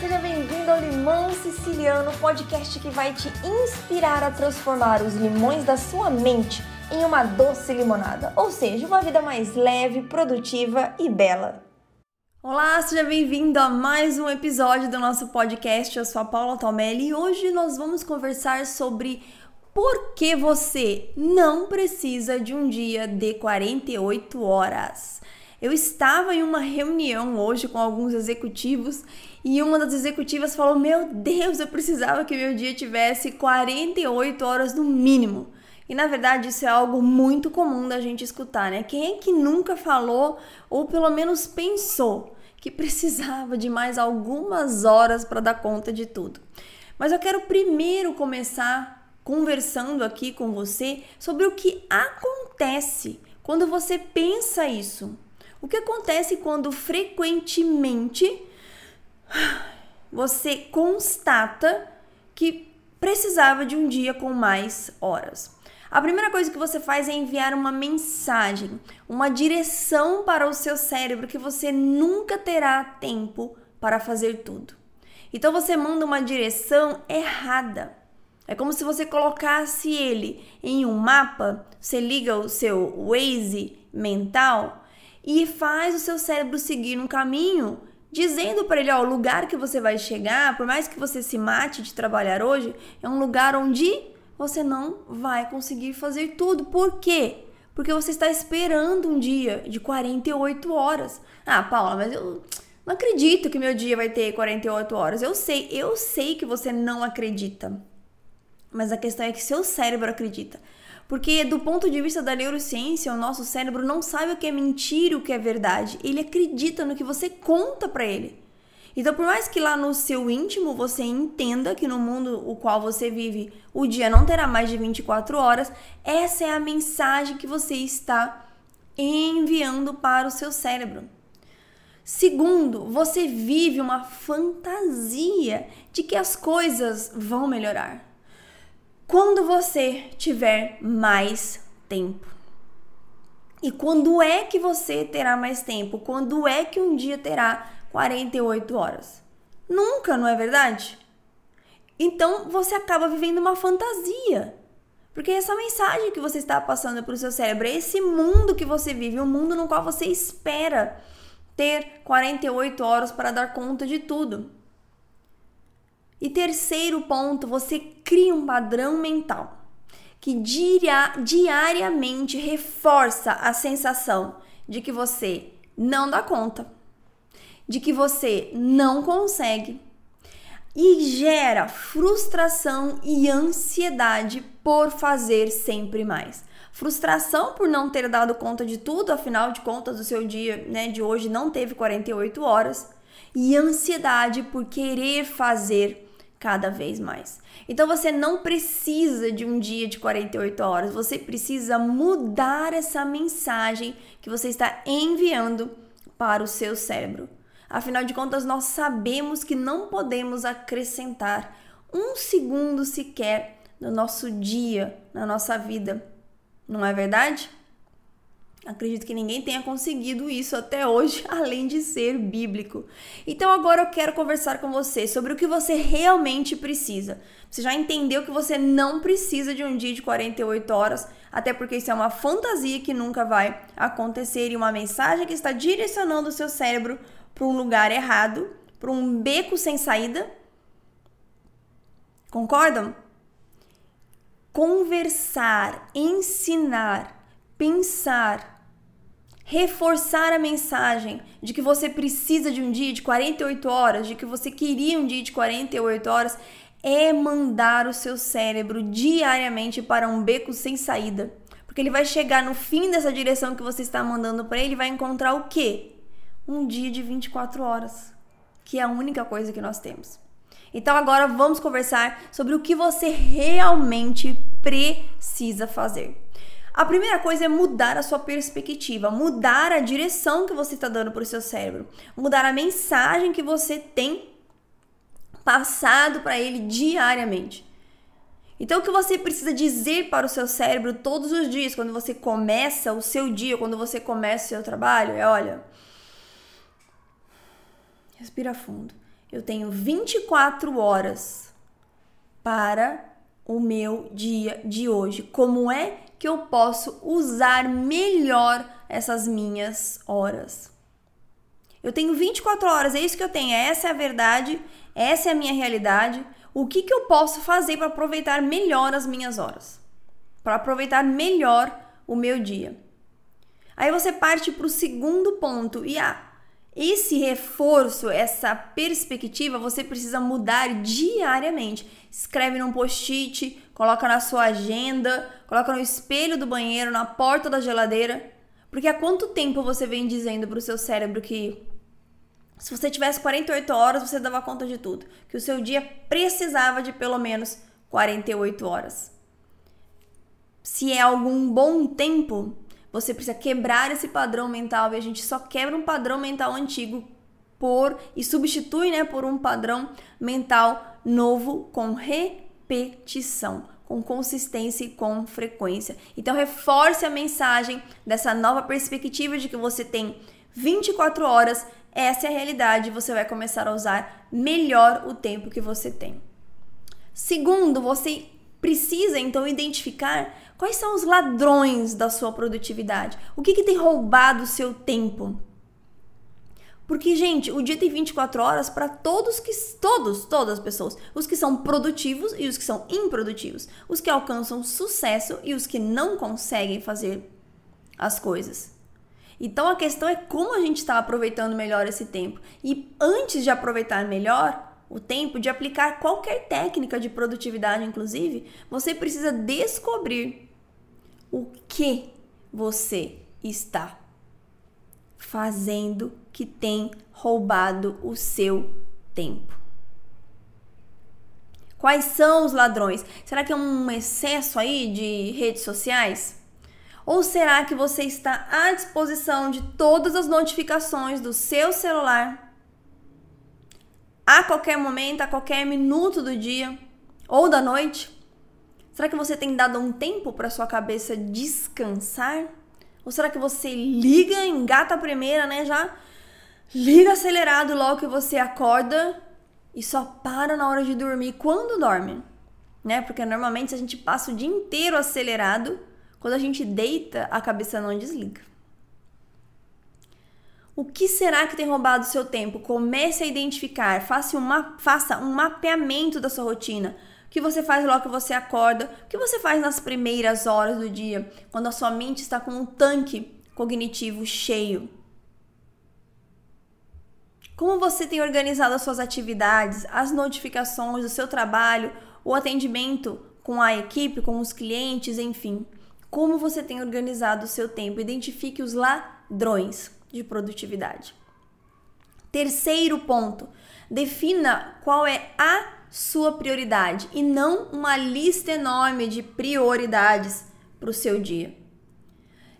seja bem-vindo ao Limão Siciliano, podcast que vai te inspirar a transformar os limões da sua mente em uma doce limonada, ou seja, uma vida mais leve, produtiva e bela. Olá, seja bem-vindo a mais um episódio do nosso podcast. Eu sou a Paula Tomelli e hoje nós vamos conversar sobre por que você não precisa de um dia de 48 horas. Eu estava em uma reunião hoje com alguns executivos e uma das executivas falou: Meu Deus, eu precisava que meu dia tivesse 48 horas no mínimo. E na verdade isso é algo muito comum da gente escutar, né? Quem é que nunca falou ou pelo menos pensou que precisava de mais algumas horas para dar conta de tudo? Mas eu quero primeiro começar conversando aqui com você sobre o que acontece quando você pensa isso. O que acontece quando frequentemente você constata que precisava de um dia com mais horas? A primeira coisa que você faz é enviar uma mensagem, uma direção para o seu cérebro que você nunca terá tempo para fazer tudo. Então você manda uma direção errada. É como se você colocasse ele em um mapa, você liga o seu Waze mental e faz o seu cérebro seguir um caminho, dizendo para ele, ó, o lugar que você vai chegar, por mais que você se mate de trabalhar hoje, é um lugar onde você não vai conseguir fazer tudo. Por quê? Porque você está esperando um dia de 48 horas. Ah, Paula, mas eu não acredito que meu dia vai ter 48 horas. Eu sei, eu sei que você não acredita. Mas a questão é que seu cérebro acredita. Porque, do ponto de vista da neurociência, o nosso cérebro não sabe o que é mentira e o que é verdade. Ele acredita no que você conta para ele. Então, por mais que lá no seu íntimo você entenda que no mundo o qual você vive o dia não terá mais de 24 horas, essa é a mensagem que você está enviando para o seu cérebro. Segundo, você vive uma fantasia de que as coisas vão melhorar quando você tiver mais tempo. E quando é que você terá mais tempo? Quando é que um dia terá 48 horas? Nunca, não é verdade? Então você acaba vivendo uma fantasia. Porque é essa mensagem que você está passando para o seu cérebro, é esse mundo que você vive, um mundo no qual você espera ter 48 horas para dar conta de tudo. E terceiro ponto, você cria um padrão mental que diariamente reforça a sensação de que você não dá conta, de que você não consegue e gera frustração e ansiedade por fazer sempre mais. Frustração por não ter dado conta de tudo, afinal de contas, o seu dia né, de hoje não teve 48 horas, e ansiedade por querer fazer cada vez mais. Então você não precisa de um dia de 48 horas, você precisa mudar essa mensagem que você está enviando para o seu cérebro. Afinal de contas, nós sabemos que não podemos acrescentar um segundo sequer no nosso dia, na nossa vida. Não é verdade? Acredito que ninguém tenha conseguido isso até hoje, além de ser bíblico. Então agora eu quero conversar com você sobre o que você realmente precisa. Você já entendeu que você não precisa de um dia de 48 horas, até porque isso é uma fantasia que nunca vai acontecer e uma mensagem que está direcionando o seu cérebro para um lugar errado, para um beco sem saída. Concordam? Conversar, ensinar, pensar, reforçar a mensagem de que você precisa de um dia de 48 horas, de que você queria um dia de 48 horas, é mandar o seu cérebro diariamente para um beco sem saída. Porque ele vai chegar no fim dessa direção que você está mandando para ele vai encontrar o quê? Um dia de 24 horas, que é a única coisa que nós temos. Então agora vamos conversar sobre o que você realmente precisa fazer. A primeira coisa é mudar a sua perspectiva, mudar a direção que você está dando para o seu cérebro, mudar a mensagem que você tem passado para ele diariamente. Então, o que você precisa dizer para o seu cérebro todos os dias, quando você começa o seu dia, quando você começa o seu trabalho, é: olha, respira fundo. eu tenho 24 horas para o meu dia de hoje. Como é que eu posso usar melhor essas minhas horas? Eu tenho 24 horas, é isso que eu tenho, essa é a verdade, essa é a minha realidade. O que, que eu posso fazer para aproveitar melhor as minhas horas? Para aproveitar melhor o meu dia. Aí você parte para o segundo ponto. E ah, esse reforço, essa perspectiva, você precisa mudar diariamente. Escreve num post-it, coloca na sua agenda, coloca no espelho do banheiro, na porta da geladeira. Porque há quanto tempo você vem dizendo para o seu cérebro que se você tivesse 48 horas, você dava conta de tudo. Que o seu dia precisava de pelo menos 48 horas. Se é algum bom tempo, você precisa quebrar esse padrão mental e a gente só quebra um padrão mental antigo por e substitui, né, por um padrão mental novo com repetição, com consistência e com frequência. Então reforce a mensagem dessa nova perspectiva de que você tem 24 horas essa é a realidade, você vai começar a usar melhor o tempo que você tem. Segundo, você precisa então identificar quais são os ladrões da sua produtividade. O que, que tem roubado o seu tempo? Porque, gente, o dia tem 24 horas para todos que todos, todas as pessoas, os que são produtivos e os que são improdutivos, os que alcançam sucesso e os que não conseguem fazer as coisas. Então a questão é como a gente está aproveitando melhor esse tempo. E antes de aproveitar melhor o tempo, de aplicar qualquer técnica de produtividade, inclusive, você precisa descobrir o que você está fazendo que tem roubado o seu tempo. Quais são os ladrões? Será que é um excesso aí de redes sociais? Ou será que você está à disposição de todas as notificações do seu celular a qualquer momento, a qualquer minuto do dia ou da noite? Será que você tem dado um tempo para sua cabeça descansar? Ou será que você liga, engata a primeira, né? Já liga acelerado logo que você acorda e só para na hora de dormir quando dorme, né? Porque normalmente a gente passa o dia inteiro acelerado quando a gente deita, a cabeça não desliga. O que será que tem roubado seu tempo? Comece a identificar, faça, uma, faça um mapeamento da sua rotina. O que você faz logo que você acorda? O que você faz nas primeiras horas do dia, quando a sua mente está com um tanque cognitivo cheio? Como você tem organizado as suas atividades, as notificações do seu trabalho, o atendimento com a equipe, com os clientes, enfim como você tem organizado o seu tempo. Identifique os ladrões de produtividade. Terceiro ponto, defina qual é a sua prioridade e não uma lista enorme de prioridades para o seu dia.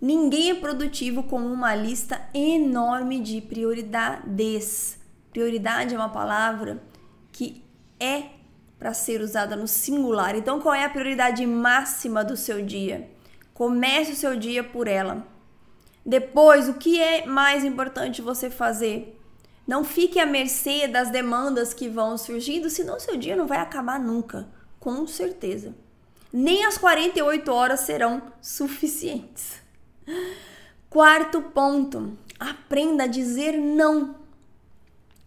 Ninguém é produtivo com uma lista enorme de prioridades. Prioridade é uma palavra que é para ser usada no singular. Então, qual é a prioridade máxima do seu dia? Comece o seu dia por ela. Depois, o que é mais importante você fazer? Não fique à mercê das demandas que vão surgindo, senão seu dia não vai acabar nunca, com certeza. Nem as 48 horas serão suficientes. Quarto ponto: aprenda a dizer não,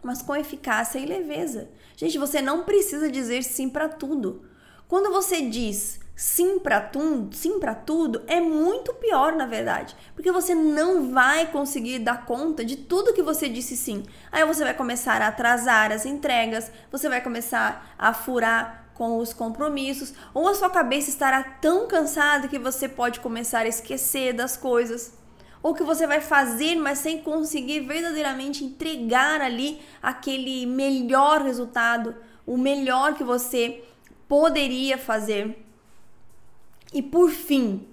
mas com eficácia e leveza. Gente, você não precisa dizer sim para tudo. Quando você diz sim para tudo, sim para tudo é muito pior na verdade, porque você não vai conseguir dar conta de tudo que você disse sim. Aí você vai começar a atrasar as entregas, você vai começar a furar com os compromissos, ou a sua cabeça estará tão cansada que você pode começar a esquecer das coisas. Ou que você vai fazer, mas sem conseguir verdadeiramente entregar ali aquele melhor resultado, o melhor que você poderia fazer. E por fim,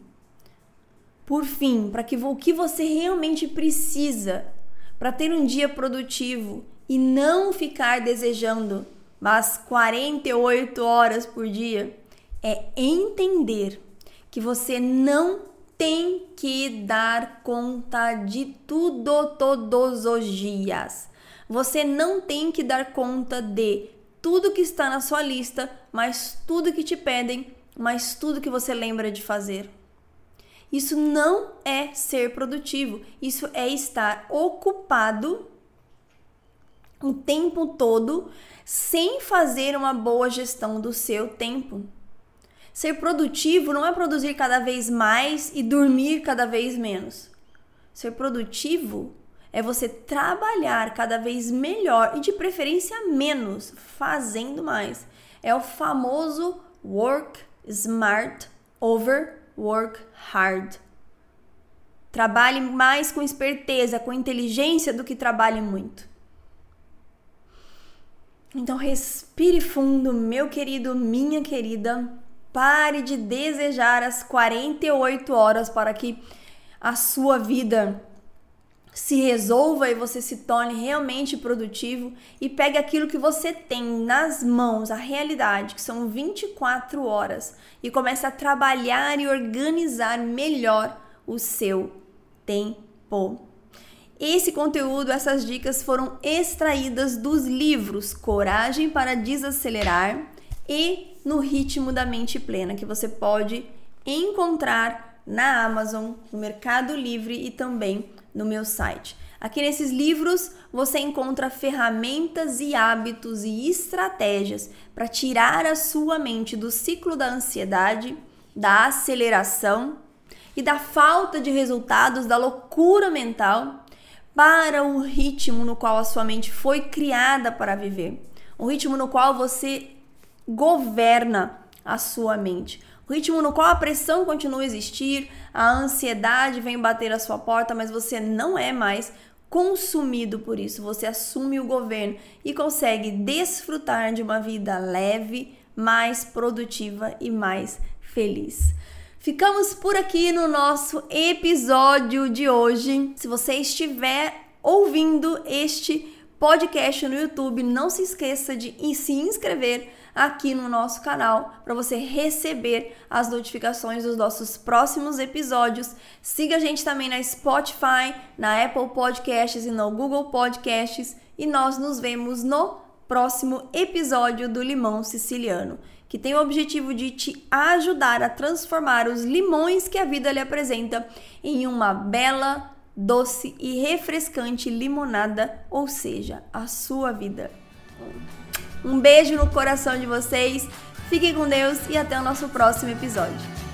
por fim, para que o que você realmente precisa para ter um dia produtivo e não ficar desejando mas 48 horas por dia é entender que você não tem que dar conta de tudo todos os dias. Você não tem que dar conta de tudo que está na sua lista, mas tudo que te pedem, mas tudo que você lembra de fazer. Isso não é ser produtivo, isso é estar ocupado o tempo todo sem fazer uma boa gestão do seu tempo. Ser produtivo não é produzir cada vez mais e dormir cada vez menos. Ser produtivo é você trabalhar cada vez melhor e de preferência menos, fazendo mais. É o famoso work smart over work hard. Trabalhe mais com esperteza, com inteligência do que trabalhe muito. Então respire fundo, meu querido, minha querida. Pare de desejar as 48 horas para que a sua vida se resolva e você se torne realmente produtivo e pegue aquilo que você tem nas mãos, a realidade, que são 24 horas, e comece a trabalhar e organizar melhor o seu tempo. Esse conteúdo, essas dicas foram extraídas dos livros Coragem para Desacelerar e No Ritmo da Mente Plena, que você pode encontrar na Amazon, no Mercado Livre e também no meu site. Aqui nesses livros você encontra ferramentas e hábitos e estratégias para tirar a sua mente do ciclo da ansiedade, da aceleração e da falta de resultados, da loucura mental para o ritmo no qual a sua mente foi criada para viver. Um ritmo no qual você governa a sua mente. Ritmo no qual a pressão continua a existir, a ansiedade vem bater a sua porta, mas você não é mais consumido por isso. Você assume o governo e consegue desfrutar de uma vida leve, mais produtiva e mais feliz. Ficamos por aqui no nosso episódio de hoje. Se você estiver ouvindo este podcast no YouTube, não se esqueça de se inscrever aqui no nosso canal para você receber as notificações dos nossos próximos episódios. Siga a gente também na Spotify, na Apple Podcasts e no Google Podcasts e nós nos vemos no próximo episódio do Limão Siciliano que tem o objetivo de te ajudar a transformar os limões que a vida lhe apresenta em uma bela, doce e refrescante limonada, ou seja, a sua vida. Um beijo no coração de vocês, fiquem com Deus e até o nosso próximo episódio.